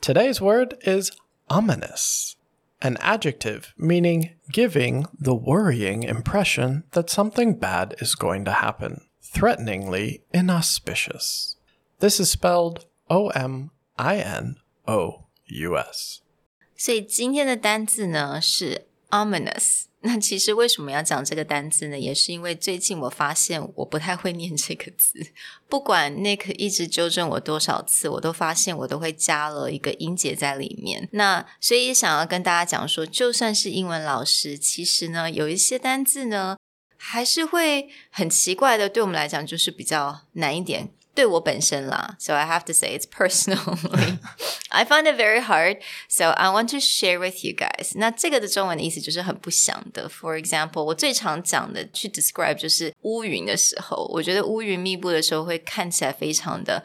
Today's word is ominous, an adjective meaning giving the worrying impression that something bad is going to happen, threateningly inauspicious. This is spelled O M I N O U S. 所以今天的单字呢是 ominous。那其实为什么要讲这个单字呢？也是因为最近我发现我不太会念这个字，不管 Nick 一直纠正我多少次，我都发现我都会加了一个音节在里面。那所以想要跟大家讲说，就算是英文老师，其实呢有一些单字呢还是会很奇怪的，对我们来讲就是比较难一点。对我本身啦，so I have to say it's personally. I find it very hard, so I want to share with you guys. 那这个的中文的意思就是很不祥的。For example，我最常讲的去 describe 就是乌云的时候，我觉得乌云密布的时候会看起来非常的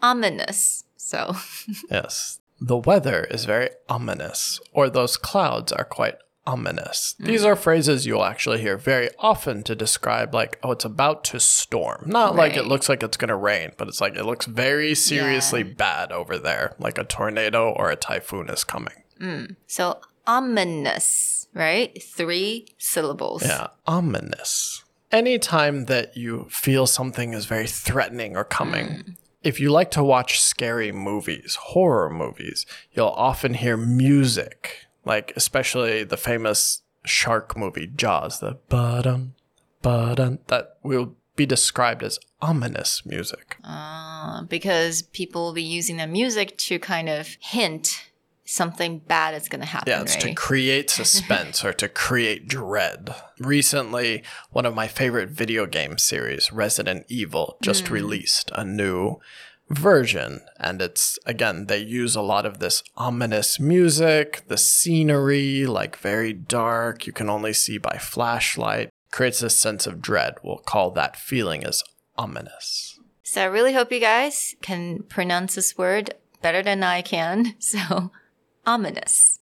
ominous. So yes, the weather is very ominous, or those clouds are quite ominous. Mm. These are phrases you'll actually hear very often to describe, like, oh, it's about to storm. Not right. like it looks like it's going to rain, but it's like it looks very seriously yeah. bad over there, like a tornado or a typhoon is coming. Mm. So, ominous, right? Three syllables. Yeah, ominous. Anytime that you feel something is very threatening or coming, mm. If you like to watch scary movies, horror movies, you'll often hear music like especially the famous shark movie Jaws, the ba-dum, ba-dum, that will be described as ominous music. Uh, because people will be using the music to kind of hint something bad is going to happen. Yeah, it's right? to create suspense or to create dread. Recently, one of my favorite video game series, Resident Evil, just mm. released a new version. And it's, again, they use a lot of this ominous music, the scenery, like very dark, you can only see by flashlight, creates a sense of dread. We'll call that feeling as ominous. So I really hope you guys can pronounce this word better than I can. So, ominous.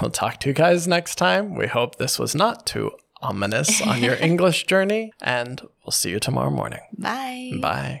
We'll talk to you guys next time. We hope this was not too ominous on your English journey, and we'll see you tomorrow morning. Bye. Bye.